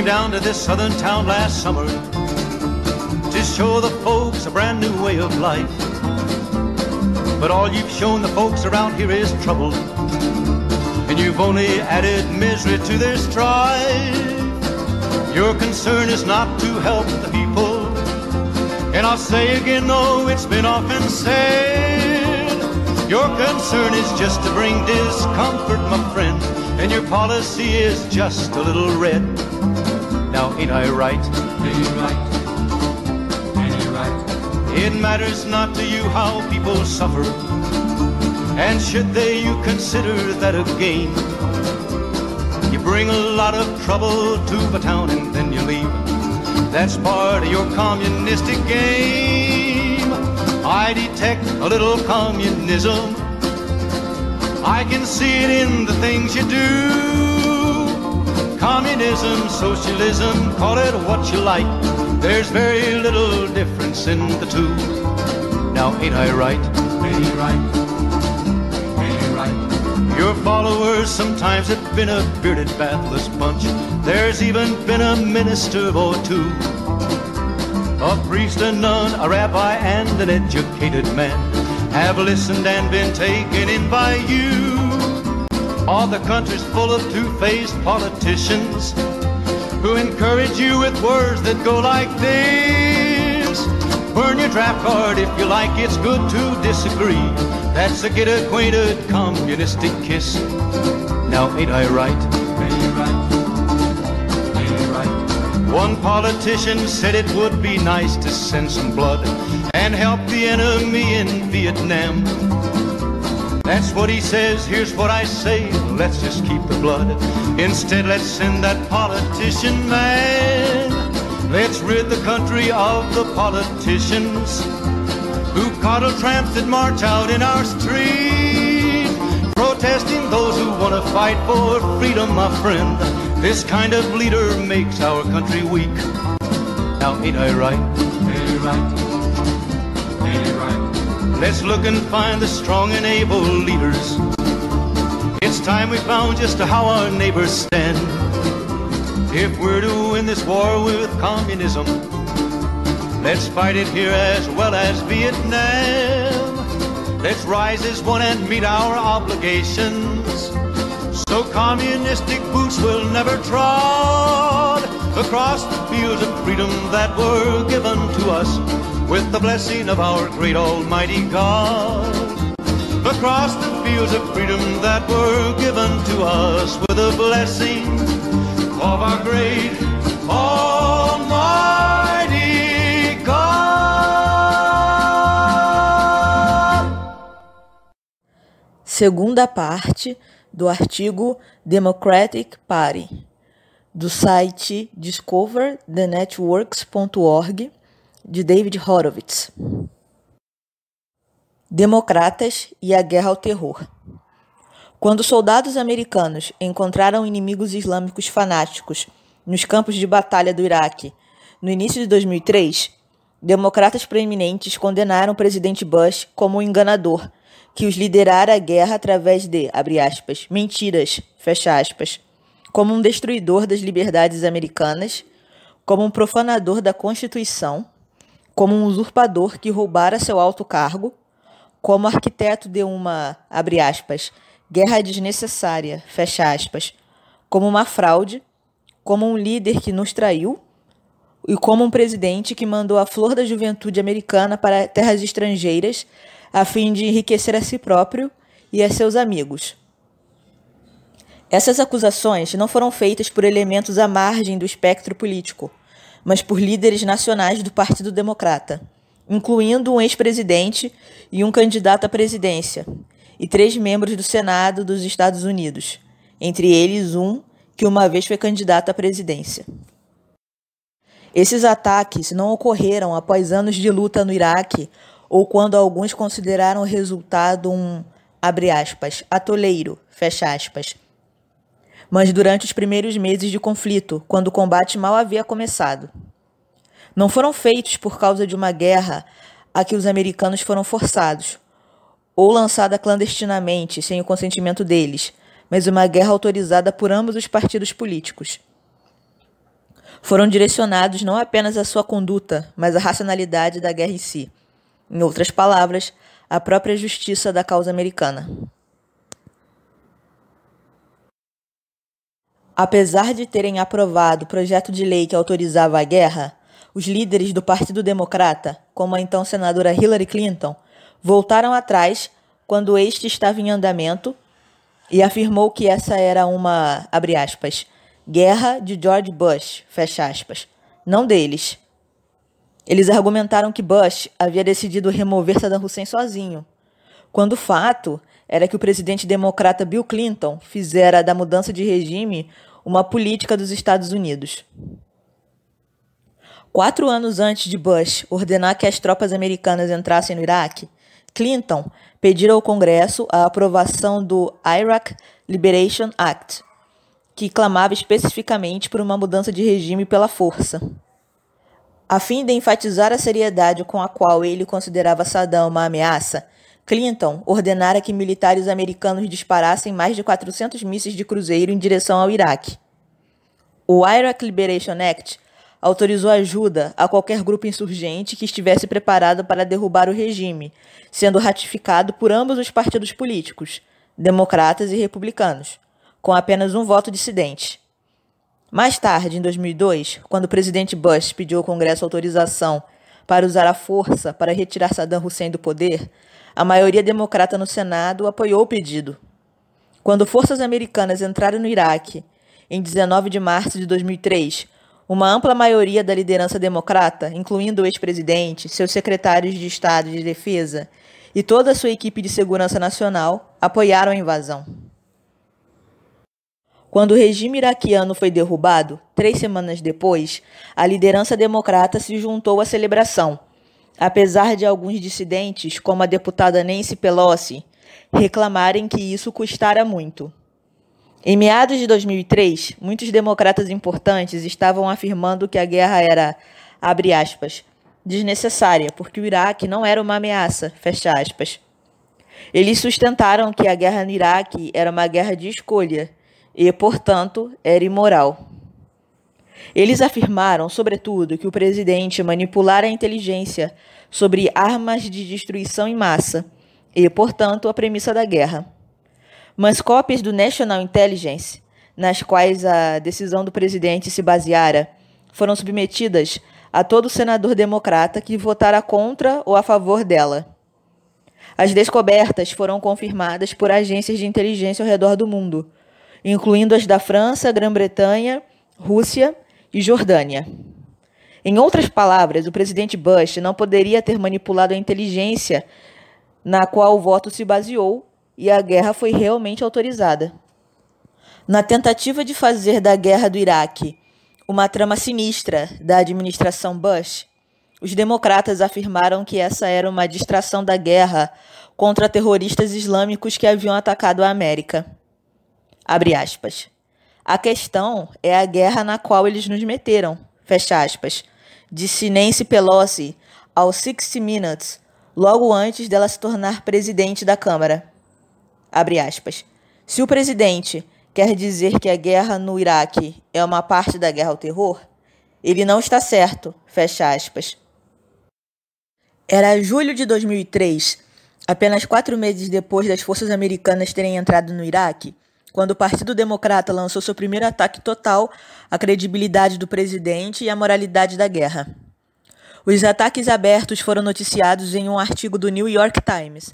came down to this southern town last summer to show the folks a brand new way of life. But all you've shown the folks around here is trouble, and you've only added misery to their strife. Your concern is not to help the people, and I'll say again, though it's been often said, your concern is just to bring discomfort, my friend, and your policy is just a little red. Ain't I right? Ain't you right? Ain't you right? It matters not to you how people suffer, and should they, you consider that a gain. You bring a lot of trouble to the town and then you leave. That's part of your communistic game. I detect a little communism. I can see it in the things you do. Communism, socialism, call it what you like. There's very little difference in the two. Now, ain't I right? Ain't right? Ain't right? Your followers sometimes have been a bearded, bathless bunch. There's even been a minister or two. A priest, a nun, a rabbi, and an educated man have listened and been taken in by you. All the country's full of two-faced politicians who encourage you with words that go like this. Burn your draft card if you like, it's good to disagree. That's a get acquainted communistic kiss. Now, ain't I right? Ain't right? Ain't right? One politician said it would be nice to send some blood and help the enemy in Vietnam. That's what he says, here's what I say, let's just keep the blood. Instead, let's send that politician man. Let's rid the country of the politicians who coddle tramps that march out in our street, protesting those who want to fight for freedom, my friend. This kind of leader makes our country weak. Now, ain't I right? Ain't right? Let's look and find the strong and able leaders. It's time we found just how our neighbors stand. If we're to win this war with communism, let's fight it here as well as Vietnam. Let's rise as one and meet our obligations. So communistic boots will never trod across the fields of freedom that were given to us with the blessing of our great Almighty God. Across the fields of freedom that were given to us with the blessing of our great Almighty God. Segunda parte do artigo Democratic Party, do site discoverthenetworks.org, de David Horowitz. Democratas e a Guerra ao Terror. Quando soldados americanos encontraram inimigos islâmicos fanáticos nos campos de batalha do Iraque no início de 2003, democratas proeminentes condenaram o presidente Bush como um enganador que os liderara a guerra através de, aspas, mentiras, aspas, como um destruidor das liberdades americanas, como um profanador da Constituição, como um usurpador que roubara seu alto cargo, como arquiteto de uma, abre aspas, guerra desnecessária, fecha aspas, como uma fraude, como um líder que nos traiu e como um presidente que mandou a flor da juventude americana para terras estrangeiras a fim de enriquecer a si próprio e a seus amigos. Essas acusações não foram feitas por elementos à margem do espectro político, mas por líderes nacionais do Partido Democrata, incluindo um ex-presidente e um candidato à presidência, e três membros do Senado dos Estados Unidos, entre eles um que uma vez foi candidato à presidência. Esses ataques não ocorreram após anos de luta no Iraque ou quando alguns consideraram o resultado um, abre aspas, atoleiro, fecha aspas, mas durante os primeiros meses de conflito, quando o combate mal havia começado. Não foram feitos por causa de uma guerra a que os americanos foram forçados, ou lançada clandestinamente, sem o consentimento deles, mas uma guerra autorizada por ambos os partidos políticos. foram direcionados não apenas à sua conduta, mas à racionalidade da guerra em si. Em outras palavras, à própria justiça da causa americana. Apesar de terem aprovado o projeto de lei que autorizava a guerra, os líderes do Partido Democrata, como a então senadora Hillary Clinton, voltaram atrás quando este estava em andamento e afirmou que essa era uma, abre aspas, guerra de George Bush, fecha aspas, não deles. Eles argumentaram que Bush havia decidido remover Saddam Hussein sozinho, quando o fato era que o presidente democrata Bill Clinton fizera da mudança de regime uma política dos Estados Unidos. Quatro anos antes de Bush ordenar que as tropas americanas entrassem no Iraque, Clinton pediu ao Congresso a aprovação do Iraq Liberation Act, que clamava especificamente por uma mudança de regime pela força. A fim de enfatizar a seriedade com a qual ele considerava Saddam uma ameaça, Clinton ordenara que militares americanos disparassem mais de 400 mísseis de cruzeiro em direção ao Iraque. O Iraq Liberation Act autorizou ajuda a qualquer grupo insurgente que estivesse preparado para derrubar o regime, sendo ratificado por ambos os partidos políticos, democratas e republicanos, com apenas um voto dissidente. Mais tarde, em 2002, quando o presidente Bush pediu ao Congresso autorização para usar a força para retirar Saddam Hussein do poder, a maioria democrata no Senado apoiou o pedido. Quando forças americanas entraram no Iraque, em 19 de março de 2003, uma ampla maioria da liderança democrata, incluindo o ex-presidente, seus secretários de Estado de Defesa e toda a sua equipe de segurança nacional, apoiaram a invasão. Quando o regime iraquiano foi derrubado, três semanas depois, a liderança democrata se juntou à celebração apesar de alguns dissidentes, como a deputada Nancy Pelosi, reclamarem que isso custara muito. Em meados de 2003, muitos democratas importantes estavam afirmando que a guerra era, abre aspas, desnecessária, porque o Iraque não era uma ameaça, fecha aspas. Eles sustentaram que a guerra no Iraque era uma guerra de escolha e, portanto, era imoral. Eles afirmaram, sobretudo, que o presidente manipulara a inteligência sobre armas de destruição em massa e, portanto, a premissa da guerra. Mas cópias do National Intelligence, nas quais a decisão do presidente se baseara, foram submetidas a todo senador democrata que votara contra ou a favor dela. As descobertas foram confirmadas por agências de inteligência ao redor do mundo, incluindo as da França, Grã-Bretanha, Rússia e Jordânia. Em outras palavras, o presidente Bush não poderia ter manipulado a inteligência na qual o voto se baseou e a guerra foi realmente autorizada. Na tentativa de fazer da guerra do Iraque uma trama sinistra da administração Bush, os democratas afirmaram que essa era uma distração da guerra contra terroristas islâmicos que haviam atacado a América. Abre aspas. A questão é a guerra na qual eles nos meteram, fecha aspas, disse Nancy Pelosi ao 60 Minutes, logo antes dela se tornar presidente da Câmara. Abre aspas. Se o presidente quer dizer que a guerra no Iraque é uma parte da guerra ao terror, ele não está certo, fecha aspas. Era julho de 2003, apenas quatro meses depois das forças americanas terem entrado no Iraque, quando o Partido Democrata lançou seu primeiro ataque total à credibilidade do presidente e à moralidade da guerra. Os ataques abertos foram noticiados em um artigo do New York Times.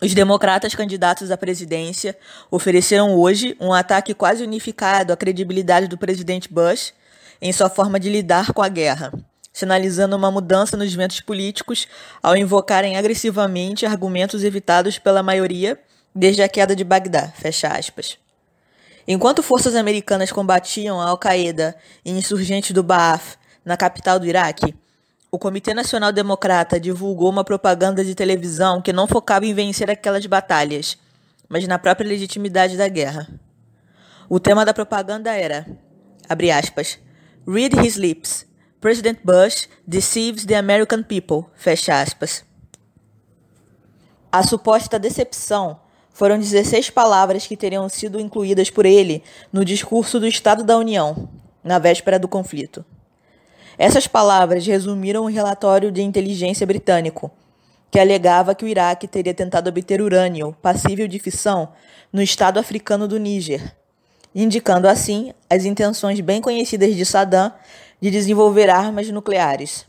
Os democratas candidatos à presidência ofereceram hoje um ataque quase unificado à credibilidade do presidente Bush em sua forma de lidar com a guerra, sinalizando uma mudança nos ventos políticos ao invocarem agressivamente argumentos evitados pela maioria desde a queda de Bagdá, fecha aspas. Enquanto forças americanas combatiam a Al-Qaeda e insurgentes do Ba'ath na capital do Iraque, o Comitê Nacional Democrata divulgou uma propaganda de televisão que não focava em vencer aquelas batalhas, mas na própria legitimidade da guerra. O tema da propaganda era, abre aspas, Read his lips. President Bush deceives the American people, fecha aspas. A suposta decepção foram 16 palavras que teriam sido incluídas por ele no discurso do Estado da União, na véspera do conflito. Essas palavras resumiram o relatório de inteligência britânico, que alegava que o Iraque teria tentado obter urânio passível de fissão no estado africano do Níger, indicando assim as intenções bem conhecidas de Saddam de desenvolver armas nucleares.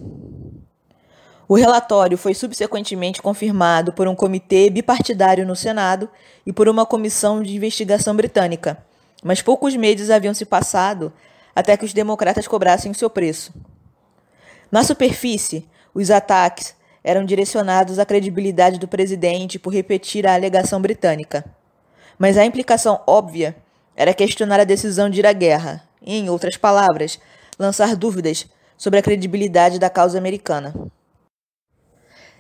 O relatório foi subsequentemente confirmado por um comitê bipartidário no Senado e por uma comissão de investigação britânica, mas poucos meses haviam se passado até que os democratas cobrassem o seu preço. Na superfície, os ataques eram direcionados à credibilidade do presidente por repetir a alegação britânica. Mas a implicação óbvia era questionar a decisão de ir à guerra, e, em outras palavras, lançar dúvidas sobre a credibilidade da causa americana.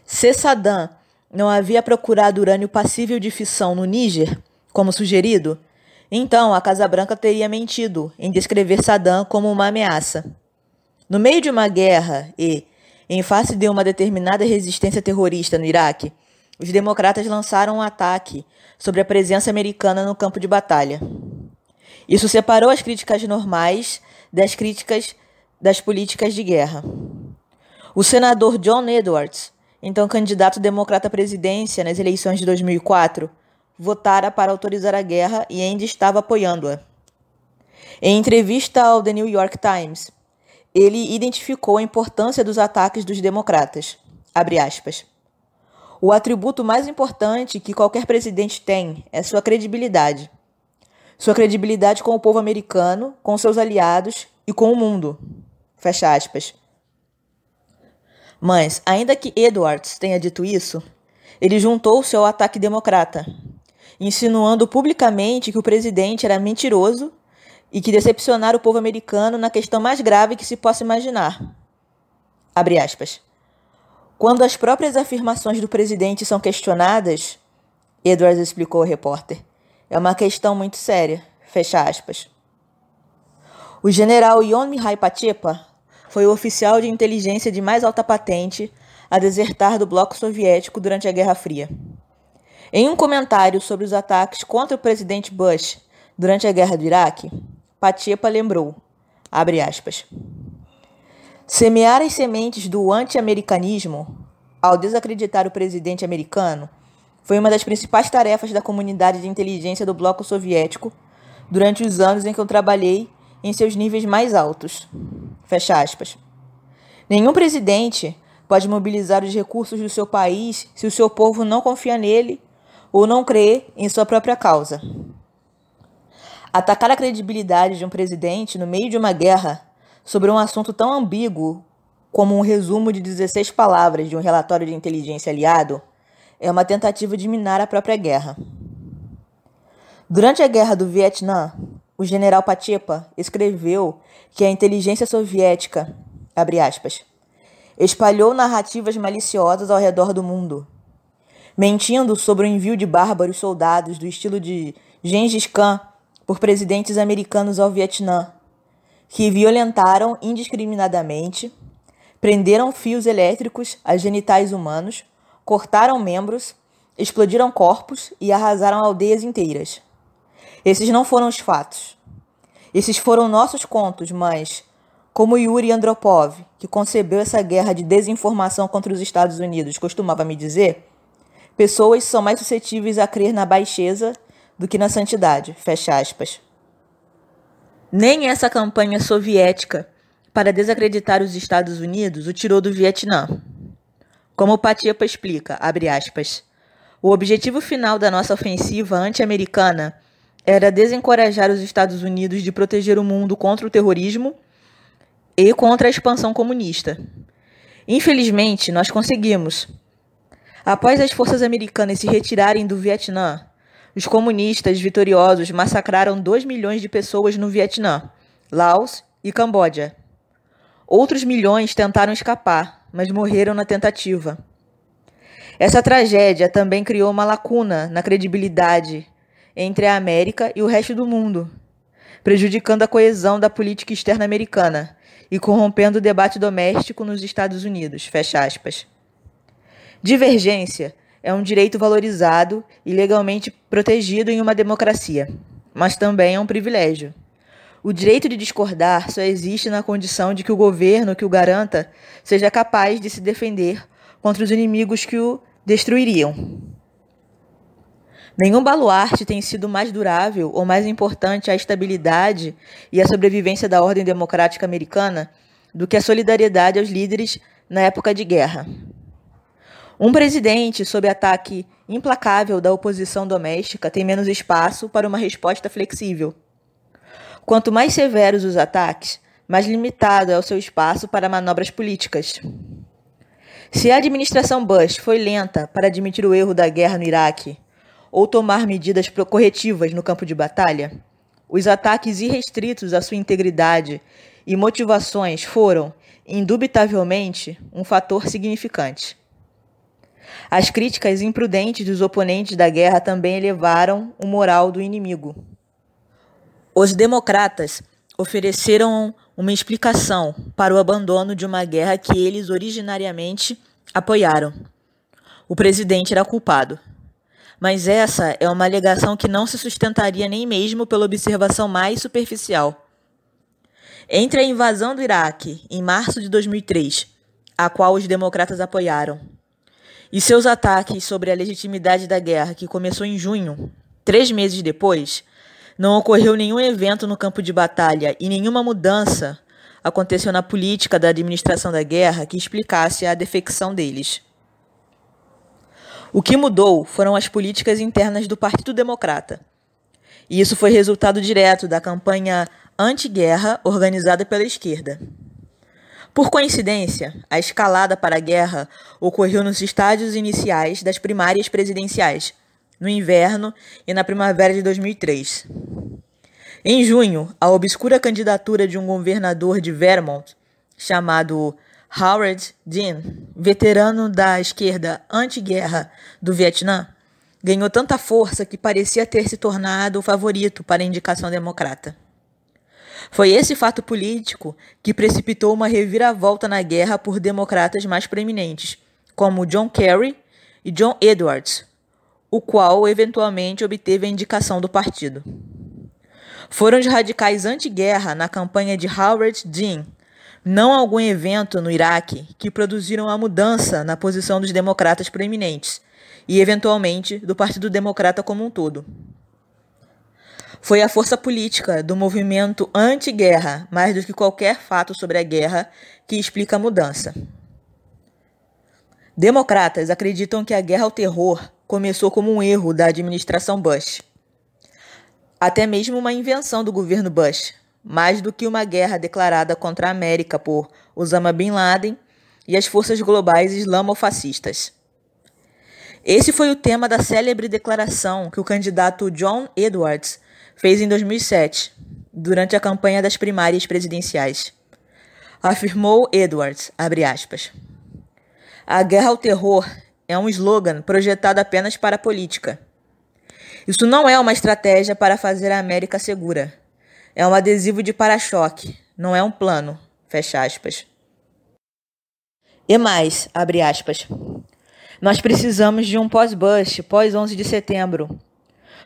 Se Saddam não havia procurado urânio passível de fissão no Níger, como sugerido, então a Casa Branca teria mentido em descrever Saddam como uma ameaça. No meio de uma guerra e, em face de uma determinada resistência terrorista no Iraque, os democratas lançaram um ataque sobre a presença americana no campo de batalha. Isso separou as críticas normais das críticas das políticas de guerra. O senador John Edwards, então candidato democrata à presidência nas eleições de 2004, votara para autorizar a guerra e ainda estava apoiando-a. Em entrevista ao The New York Times, ele identificou a importância dos ataques dos democratas. O atributo mais importante que qualquer presidente tem é sua credibilidade sua credibilidade com o povo americano, com seus aliados e com o mundo. Fecha aspas. Mas, ainda que Edwards tenha dito isso, ele juntou-se ao ataque democrata, insinuando publicamente que o presidente era mentiroso e que decepcionara o povo americano na questão mais grave que se possa imaginar. Abre aspas. Quando as próprias afirmações do presidente são questionadas, Edwards explicou ao repórter, é uma questão muito séria. Fecha aspas. O general Yon Mihai foi o oficial de inteligência de mais alta patente a desertar do bloco soviético durante a Guerra Fria. Em um comentário sobre os ataques contra o presidente Bush durante a Guerra do Iraque, Pachepa lembrou, abre aspas, semear as sementes do anti-americanismo ao desacreditar o presidente americano foi uma das principais tarefas da comunidade de inteligência do bloco soviético durante os anos em que eu trabalhei em seus níveis mais altos. Fecha aspas. Nenhum presidente pode mobilizar os recursos do seu país se o seu povo não confia nele ou não crê em sua própria causa. Atacar a credibilidade de um presidente no meio de uma guerra sobre um assunto tão ambíguo como um resumo de 16 palavras de um relatório de inteligência aliado é uma tentativa de minar a própria guerra. Durante a Guerra do Vietnã, o general Pachepa escreveu que a inteligência soviética, aspas, espalhou narrativas maliciosas ao redor do mundo, mentindo sobre o envio de bárbaros soldados do estilo de Gengis Khan por presidentes americanos ao Vietnã, que violentaram indiscriminadamente, prenderam fios elétricos a genitais humanos, cortaram membros, explodiram corpos e arrasaram aldeias inteiras. Esses não foram os fatos. Esses foram nossos contos, mas, como Yuri Andropov, que concebeu essa guerra de desinformação contra os Estados Unidos, costumava me dizer, pessoas são mais suscetíveis a crer na baixeza do que na santidade. Fecha aspas. Nem essa campanha soviética para desacreditar os Estados Unidos o tirou do Vietnã. Como Patiepa explica, abre aspas, o objetivo final da nossa ofensiva anti-americana era desencorajar os Estados Unidos de proteger o mundo contra o terrorismo e contra a expansão comunista. Infelizmente, nós conseguimos. Após as forças americanas se retirarem do Vietnã, os comunistas vitoriosos massacraram 2 milhões de pessoas no Vietnã, Laos e Camboja. Outros milhões tentaram escapar, mas morreram na tentativa. Essa tragédia também criou uma lacuna na credibilidade entre a América e o resto do mundo, prejudicando a coesão da política externa americana e corrompendo o debate doméstico nos Estados Unidos. Fecha aspas. Divergência é um direito valorizado e legalmente protegido em uma democracia, mas também é um privilégio. O direito de discordar só existe na condição de que o governo que o garanta seja capaz de se defender contra os inimigos que o destruiriam. Nenhum baluarte tem sido mais durável ou mais importante à estabilidade e à sobrevivência da ordem democrática americana do que a solidariedade aos líderes na época de guerra. Um presidente sob ataque implacável da oposição doméstica tem menos espaço para uma resposta flexível. Quanto mais severos os ataques, mais limitado é o seu espaço para manobras políticas. Se a administração Bush foi lenta para admitir o erro da guerra no Iraque ou tomar medidas corretivas no campo de batalha, os ataques irrestritos à sua integridade e motivações foram, indubitavelmente, um fator significante. As críticas imprudentes dos oponentes da guerra também elevaram o moral do inimigo. Os democratas ofereceram uma explicação para o abandono de uma guerra que eles originariamente apoiaram. O presidente era culpado. Mas essa é uma alegação que não se sustentaria nem mesmo pela observação mais superficial. Entre a invasão do Iraque, em março de 2003, a qual os democratas apoiaram, e seus ataques sobre a legitimidade da guerra, que começou em junho, três meses depois, não ocorreu nenhum evento no campo de batalha e nenhuma mudança aconteceu na política da administração da guerra que explicasse a defecção deles. O que mudou foram as políticas internas do Partido Democrata. E isso foi resultado direto da campanha anti-guerra organizada pela esquerda. Por coincidência, a escalada para a guerra ocorreu nos estádios iniciais das primárias presidenciais, no inverno e na primavera de 2003. Em junho, a obscura candidatura de um governador de Vermont, chamado Howard Dean, veterano da esquerda anti-guerra do Vietnã, ganhou tanta força que parecia ter se tornado o favorito para a indicação democrata. Foi esse fato político que precipitou uma reviravolta na guerra por democratas mais proeminentes, como John Kerry e John Edwards, o qual eventualmente obteve a indicação do partido. Foram os radicais anti-guerra na campanha de Howard Dean, não algum evento no Iraque, que produziram a mudança na posição dos democratas proeminentes e, eventualmente, do Partido Democrata como um todo. Foi a força política do movimento anti-guerra, mais do que qualquer fato sobre a guerra, que explica a mudança. Democratas acreditam que a guerra ao terror começou como um erro da administração Bush. Até mesmo uma invenção do governo Bush, mais do que uma guerra declarada contra a América por Osama Bin Laden e as forças globais islamofascistas. Esse foi o tema da célebre declaração que o candidato John Edwards fez em 2007, durante a campanha das primárias presidenciais. Afirmou Edwards, aspas, a guerra ao terror é um slogan projetado apenas para a política. Isso não é uma estratégia para fazer a América segura. É um adesivo de para-choque, não é um plano. Fecha aspas. E mais, abre aspas. Nós precisamos de um pós-Bush, pós-11 de setembro.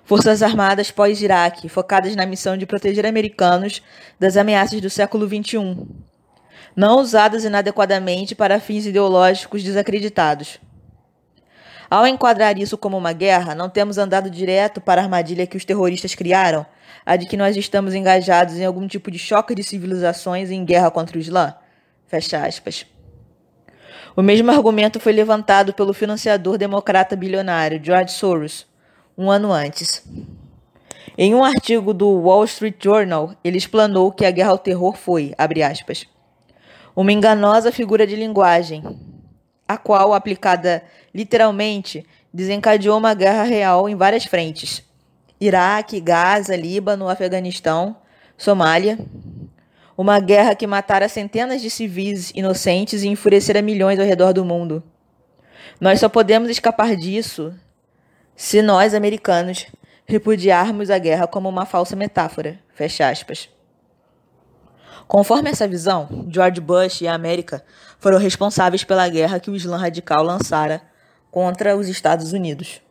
Forças Armadas pós-Iraque, focadas na missão de proteger americanos das ameaças do século XXI. Não usadas inadequadamente para fins ideológicos desacreditados. Ao enquadrar isso como uma guerra, não temos andado direto para a armadilha que os terroristas criaram, a de que nós estamos engajados em algum tipo de choque de civilizações em guerra contra o Islã? Fecha aspas. O mesmo argumento foi levantado pelo financiador democrata bilionário George Soros, um ano antes. Em um artigo do Wall Street Journal, ele explanou que a guerra ao terror foi, abre aspas, uma enganosa figura de linguagem, a qual, aplicada literalmente, desencadeou uma guerra real em várias frentes: Iraque, Gaza, Líbano, Afeganistão, Somália. Uma guerra que matara centenas de civis inocentes e enfurecera milhões ao redor do mundo. Nós só podemos escapar disso se nós, americanos, repudiarmos a guerra como uma falsa metáfora. Fecha aspas. Conforme essa visão, George Bush e a América foram responsáveis pela guerra que o Islã radical lançara contra os Estados Unidos.